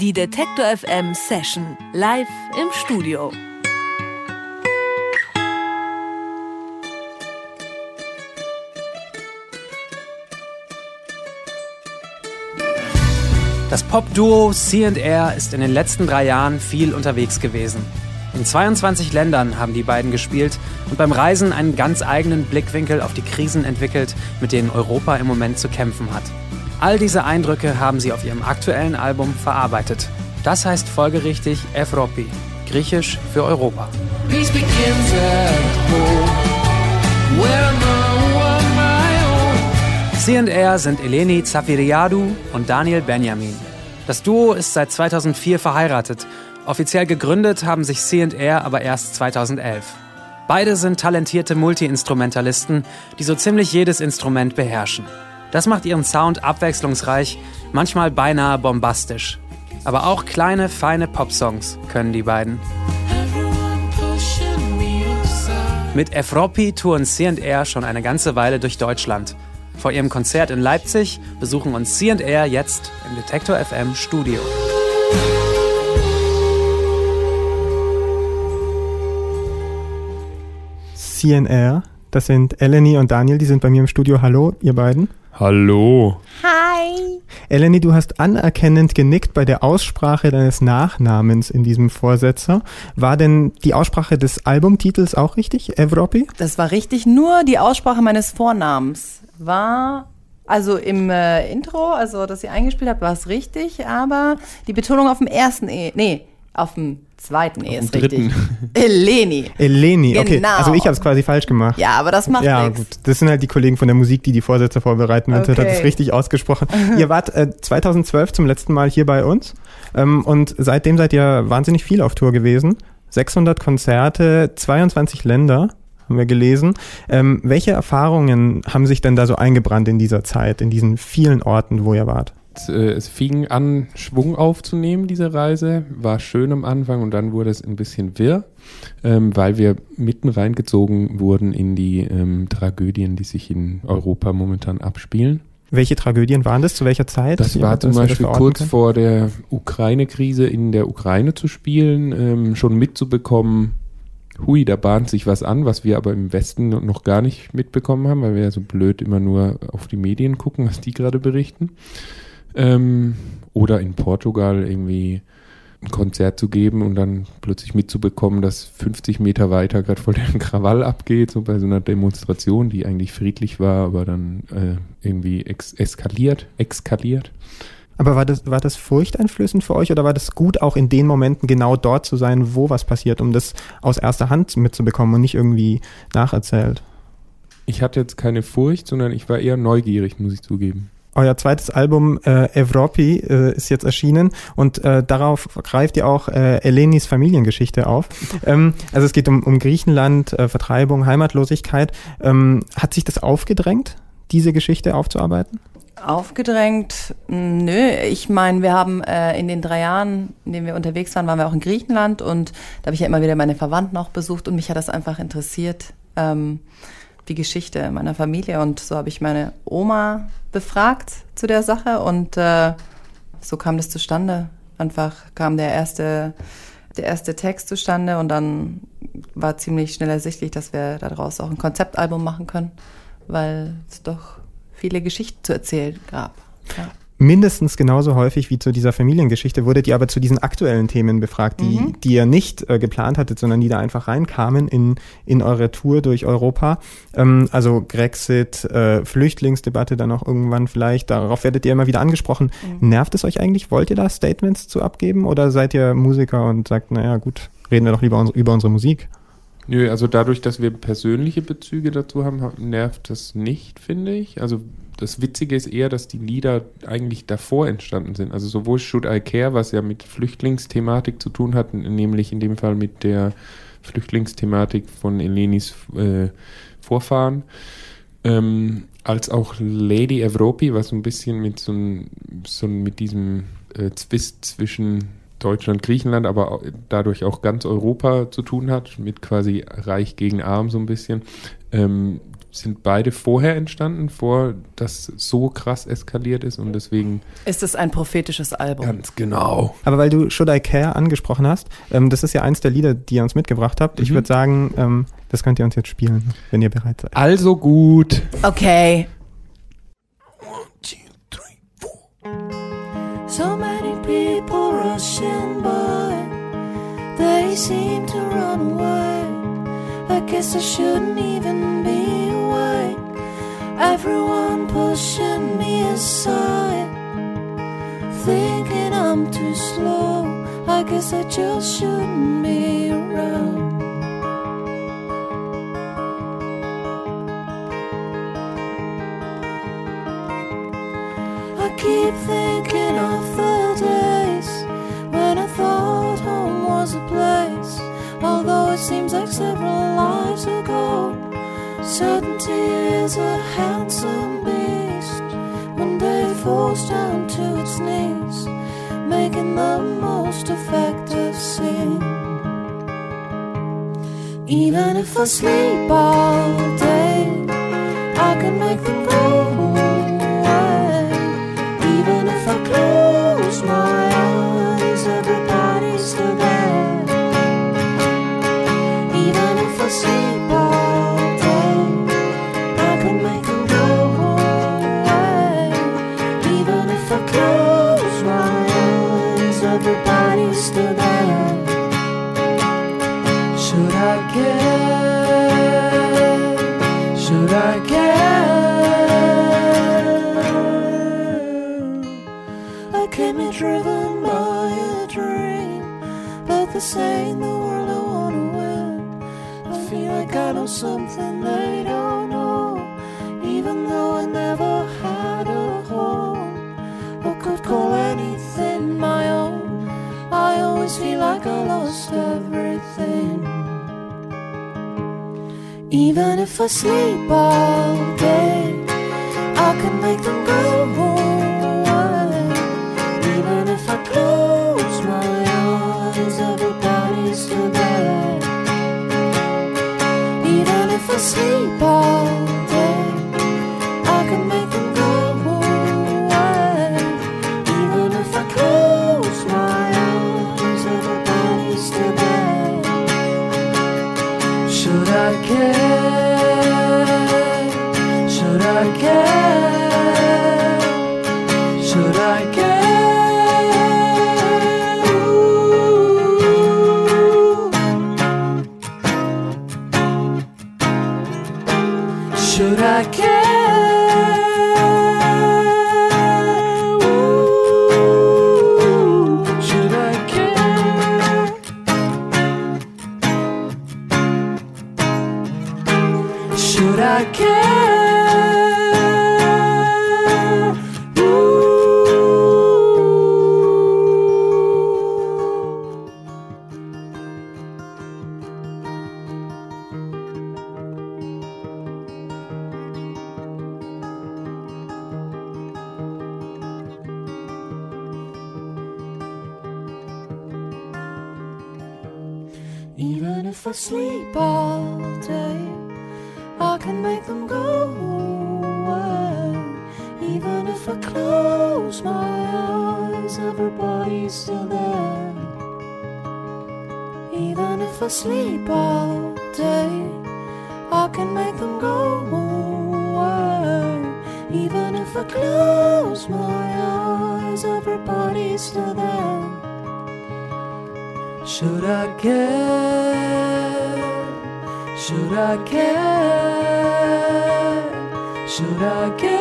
Die Detektor FM Session live im Studio. Das Pop-Duo C&R ist in den letzten drei Jahren viel unterwegs gewesen. In 22 Ländern haben die beiden gespielt und beim Reisen einen ganz eigenen Blickwinkel auf die Krisen entwickelt, mit denen Europa im Moment zu kämpfen hat. All diese Eindrücke haben sie auf ihrem aktuellen Album verarbeitet. Das heißt folgerichtig Evropi, griechisch für Europa. C&R sind Eleni Zafiriadou und Daniel Benjamin. Das Duo ist seit 2004 verheiratet. Offiziell gegründet haben sich C&R aber erst 2011. Beide sind talentierte Multiinstrumentalisten, die so ziemlich jedes Instrument beherrschen. Das macht ihren Sound abwechslungsreich, manchmal beinahe bombastisch. Aber auch kleine, feine Popsongs können die beiden. Mit Efropi touren C&R schon eine ganze Weile durch Deutschland. Vor ihrem Konzert in Leipzig besuchen uns C&R jetzt im Detektor FM Studio. CNR, das sind Eleni und Daniel, die sind bei mir im Studio. Hallo, ihr beiden. Hallo. Hi. Eleni, du hast anerkennend genickt bei der Aussprache deines Nachnamens in diesem Vorsetzer. War denn die Aussprache des Albumtitels auch richtig, Evropi? Das war richtig, nur die Aussprache meines Vornamens war also im äh, Intro, also das ihr eingespielt habt, war es richtig, aber die Betonung auf dem ersten E, nee, auf dem zweiten E ist richtig. Eleni. Eleni, okay. Genau. Also ich habe es quasi falsch gemacht. Ja, aber das macht Ja, nix. gut. Das sind halt die Kollegen von der Musik, die die Vorsätze vorbereiten. Okay. hat es richtig ausgesprochen. ihr wart äh, 2012 zum letzten Mal hier bei uns ähm, und seitdem seid ihr wahnsinnig viel auf Tour gewesen. 600 Konzerte, 22 Länder haben wir gelesen. Ähm, welche Erfahrungen haben sich denn da so eingebrannt in dieser Zeit, in diesen vielen Orten, wo ihr wart? Es, äh, es fing an, Schwung aufzunehmen, diese Reise. War schön am Anfang und dann wurde es ein bisschen wirr, ähm, weil wir mitten reingezogen wurden in die ähm, Tragödien, die sich in Europa momentan abspielen. Welche Tragödien waren das? Zu welcher Zeit? Das war zum Beispiel kurz können? vor der Ukraine-Krise in der Ukraine zu spielen, ähm, schon mitzubekommen, hui, da bahnt sich was an, was wir aber im Westen noch gar nicht mitbekommen haben, weil wir ja so blöd immer nur auf die Medien gucken, was die gerade berichten. Ähm, oder in Portugal irgendwie ein Konzert zu geben und dann plötzlich mitzubekommen, dass 50 Meter weiter gerade voll der Krawall abgeht, so bei so einer Demonstration, die eigentlich friedlich war, aber dann äh, irgendwie ex eskaliert, eskaliert. Aber war das, war das furchteinflößend für euch oder war das gut, auch in den Momenten genau dort zu sein, wo was passiert, um das aus erster Hand mitzubekommen und nicht irgendwie nacherzählt? Ich hatte jetzt keine Furcht, sondern ich war eher neugierig, muss ich zugeben. Euer zweites Album äh, Evropi äh, ist jetzt erschienen und äh, darauf greift ihr auch äh, Elenis Familiengeschichte auf. Ähm, also es geht um, um Griechenland, äh, Vertreibung, Heimatlosigkeit. Ähm, hat sich das aufgedrängt, diese Geschichte aufzuarbeiten? Aufgedrängt? Mm, Nö, ich meine, wir haben äh, in den drei Jahren, in denen wir unterwegs waren, waren wir auch in Griechenland und da habe ich ja immer wieder meine Verwandten auch besucht und mich hat das einfach interessiert, ähm, die Geschichte meiner Familie und so habe ich meine Oma befragt zu der Sache und äh, so kam das zustande. Einfach kam der erste, der erste Text zustande und dann war ziemlich schnell ersichtlich, dass wir daraus auch ein Konzeptalbum machen können, weil es doch viele Geschichten zu erzählen gab. Ja. Mindestens genauso häufig wie zu dieser Familiengeschichte wurdet ihr aber zu diesen aktuellen Themen befragt, die, Mhm. die ihr nicht äh, geplant hattet, sondern die da einfach reinkamen in, in eure Tour durch Europa. Ähm, also Grexit, äh, Flüchtlingsdebatte dann auch irgendwann vielleicht, darauf werdet ihr immer wieder angesprochen. Mhm. Nervt es euch eigentlich? Wollt ihr da Statements zu abgeben oder seid ihr Musiker und sagt, naja gut, reden wir doch lieber uns, über unsere Musik? Nö, also dadurch, dass wir persönliche Bezüge dazu haben, ha- nervt das nicht, finde ich. Also das Witzige ist eher, dass die Lieder eigentlich davor entstanden sind. Also sowohl Should I Care, was ja mit Flüchtlingsthematik zu tun hat, nämlich in dem Fall mit der Flüchtlingsthematik von Elenis äh, Vorfahren, ähm, als auch Lady Evropi, was so ein bisschen mit so, ein, so ein- mit diesem äh, Zwist zwischen Deutschland, Griechenland, aber dadurch auch ganz Europa zu tun hat, mit quasi Reich gegen Arm so ein bisschen. Ähm, sind beide vorher entstanden, vor das so krass eskaliert ist und deswegen Ist es ein prophetisches Album? ganz genau. Aber weil du Should I Care angesprochen hast, ähm, das ist ja eins der Lieder, die ihr uns mitgebracht habt. Ich Mhm. würde sagen, ähm, das könnt ihr uns jetzt spielen, wenn ihr bereit seid. Also gut. Okay. Seem to run away. I guess I shouldn't even be awake. Everyone pushing me aside, thinking I'm too slow. I guess I just shouldn't be Even if I sleep all day, I can make them go Even if I sleep all day, Should I care? Sleep all day, I can make them go away. Even if I close my eyes, everybody's still there. Even if I sleep all day, I can make them go away. Even if I close my eyes, everybody's still there. Should I care? Should I care? Should I care?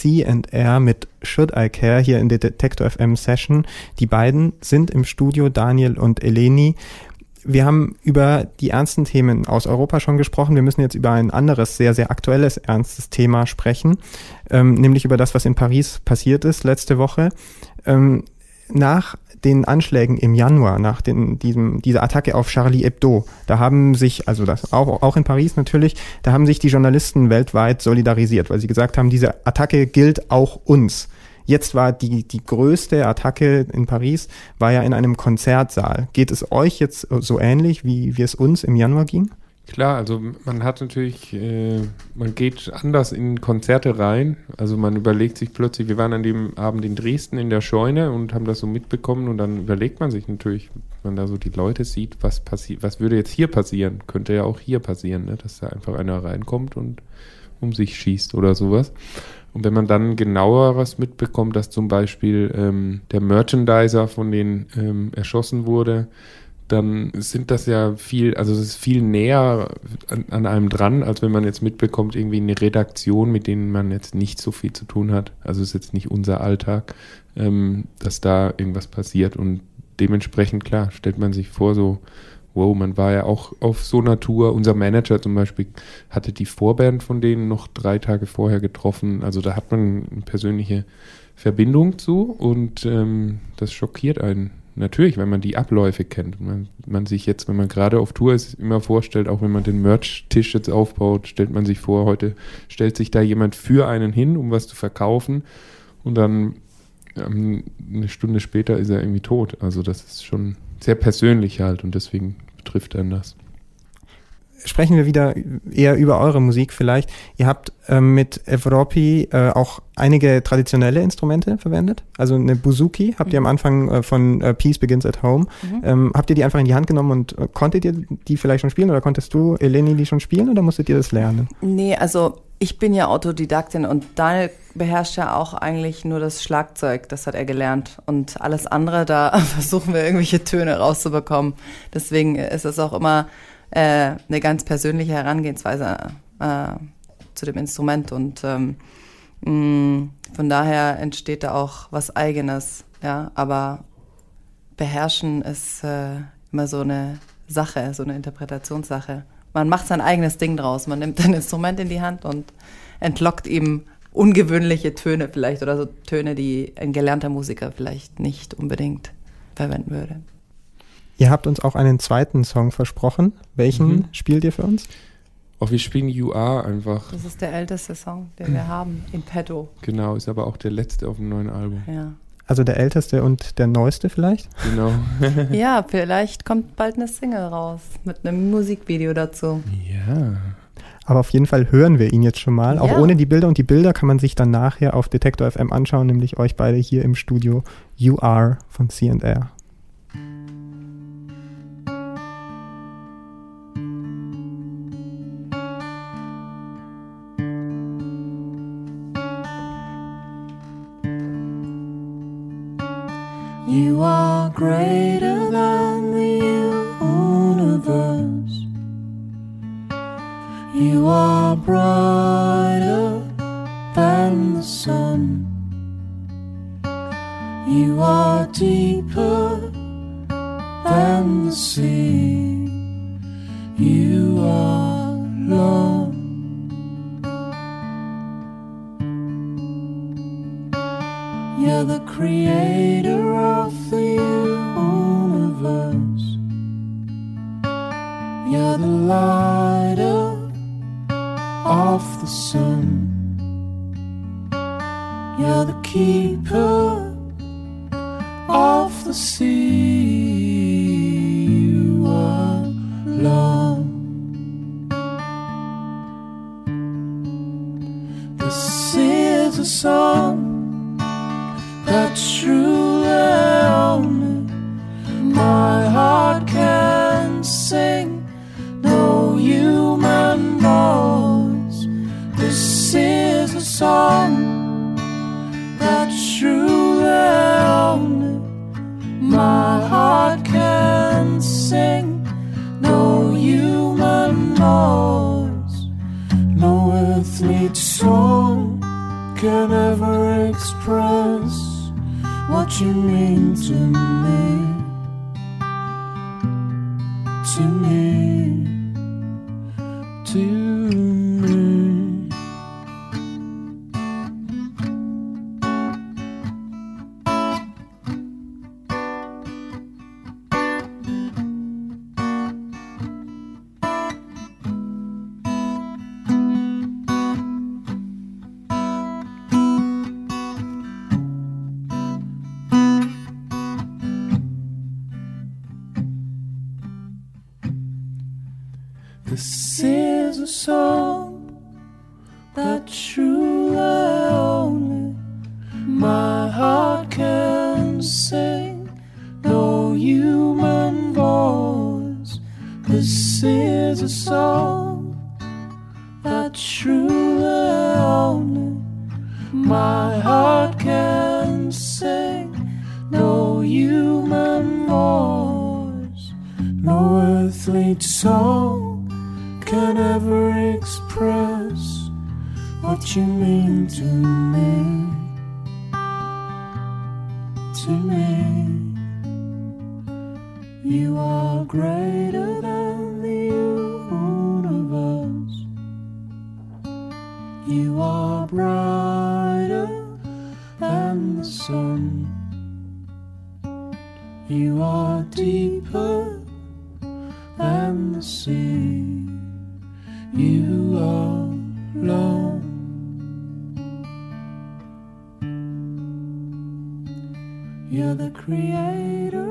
C&R mit Should I Care hier in der Detector FM Session. Die beiden sind im Studio, Daniel und Eleni. Wir haben über die ernsten Themen aus Europa schon gesprochen. Wir müssen jetzt über ein anderes, sehr, sehr aktuelles, ernstes Thema sprechen, ähm, nämlich über das, was in Paris passiert ist letzte Woche. Ähm, nach den Anschlägen im Januar, nach den, diesem, dieser Attacke auf Charlie Hebdo, da haben sich, also das auch, auch in Paris natürlich, da haben sich die Journalisten weltweit solidarisiert, weil sie gesagt haben, diese Attacke gilt auch uns. Jetzt war die, die größte Attacke in Paris, war ja in einem Konzertsaal. Geht es euch jetzt so ähnlich, wie, wie es uns im Januar ging? Klar, also man hat natürlich, äh, man geht anders in Konzerte rein. Also man überlegt sich plötzlich, wir waren an dem Abend in Dresden in der Scheune und haben das so mitbekommen und dann überlegt man sich natürlich, wenn man da so die Leute sieht, was passiert, was würde jetzt hier passieren? Könnte ja auch hier passieren, ne? dass da einfach einer reinkommt und um sich schießt oder sowas. Und wenn man dann genaueres mitbekommt, dass zum Beispiel ähm, der Merchandiser von denen ähm, erschossen wurde, dann sind das ja viel, also es ist viel näher an, an, einem dran, als wenn man jetzt mitbekommt, irgendwie eine Redaktion, mit denen man jetzt nicht so viel zu tun hat. Also es ist jetzt nicht unser Alltag, ähm, dass da irgendwas passiert. Und dementsprechend, klar, stellt man sich vor, so wow, man war ja auch auf so einer Tour. Unser Manager zum Beispiel hatte die Vorband von denen noch drei Tage vorher getroffen. Also da hat man eine persönliche Verbindung zu und ähm, das schockiert einen natürlich, wenn man die Abläufe kennt. Man, man sich jetzt, wenn man gerade auf Tour ist, immer vorstellt, auch wenn man den Merch-Tisch jetzt aufbaut, stellt man sich vor, heute stellt sich da jemand für einen hin, um was zu verkaufen und dann ähm, eine Stunde später ist er irgendwie tot. Also das ist schon sehr persönlich halt und deswegen betrifft einen das. Sprechen wir wieder eher über eure Musik vielleicht. Ihr habt ähm, mit Evropi äh, auch einige traditionelle Instrumente verwendet. Also eine Buzuki habt ihr am Anfang äh, von äh, Peace Begins at Home. Mhm. Ähm, habt ihr die einfach in die Hand genommen und äh, konntet ihr die vielleicht schon spielen oder konntest du, Eleni, die schon spielen oder musstet ihr das lernen? Nee, also ich bin ja Autodidaktin und Daniel beherrscht ja auch eigentlich nur das Schlagzeug, das hat er gelernt. Und alles andere, da versuchen wir irgendwelche Töne rauszubekommen. Deswegen ist es auch immer äh, eine ganz persönliche Herangehensweise äh, zu dem Instrument. Und ähm, mh, von daher entsteht da auch was Eigenes. Ja, aber beherrschen ist äh, immer so eine Sache, so eine Interpretationssache man macht sein eigenes Ding draus. Man nimmt ein Instrument in die Hand und entlockt ihm ungewöhnliche Töne vielleicht oder so Töne, die ein gelernter Musiker vielleicht nicht unbedingt verwenden würde. Ihr habt uns auch einen zweiten Song versprochen. Welchen Mhm. spielt ihr für uns? Auch wir spielen You Are einfach. Das ist der älteste Song, den wir haben in petto. Genau, ist aber auch der letzte auf dem neuen Album. Ja. Also der älteste und der neueste vielleicht? Genau. ja, vielleicht kommt bald eine Single raus mit einem Musikvideo dazu. ja. Aber auf jeden Fall hören wir ihn jetzt schon mal, auch Ja. ohne die Bilder. Und die Bilder kann man sich dann nachher auf Detektor FM anschauen, nämlich euch beide hier im Studio You Are von C&R. The sea. You are song that truly only my heart can sing. No human voice. This is a song that truly only my heart can sing. No human voice. No earthly song ever express what you mean to me. To me. To This is a song that truly only my heart can sing. No human voice. This is a song that truly only my heart can sing. No human voice, no earthly song can ever express what you mean to me. To me, you are greater than the universe. You are brighter than the sun. You are deeper than the sea. You are love. You're the creator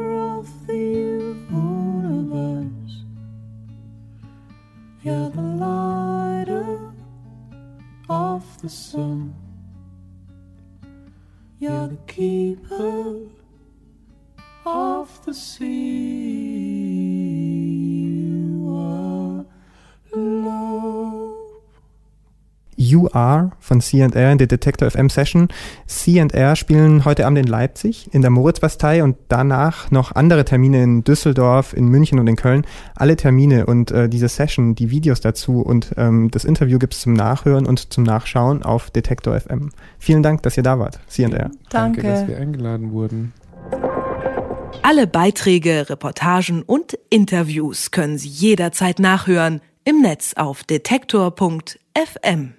You Are von C&R in der Detector FM Session. C&R spielen heute Abend in Leipzig, in der Moritzbastei und danach noch andere Termine in Düsseldorf, in München und in Köln. Alle Termine und äh, diese Session, die Videos dazu und ähm, das Interview gibt's zum Nachhören und zum Nachschauen auf Detector FM. Vielen Dank, dass ihr da wart, C&R. Danke, dass wir Danke. eingeladen wurden. Alle Beiträge, Reportagen und Interviews können Sie jederzeit nachhören im Netz auf detektor.fm.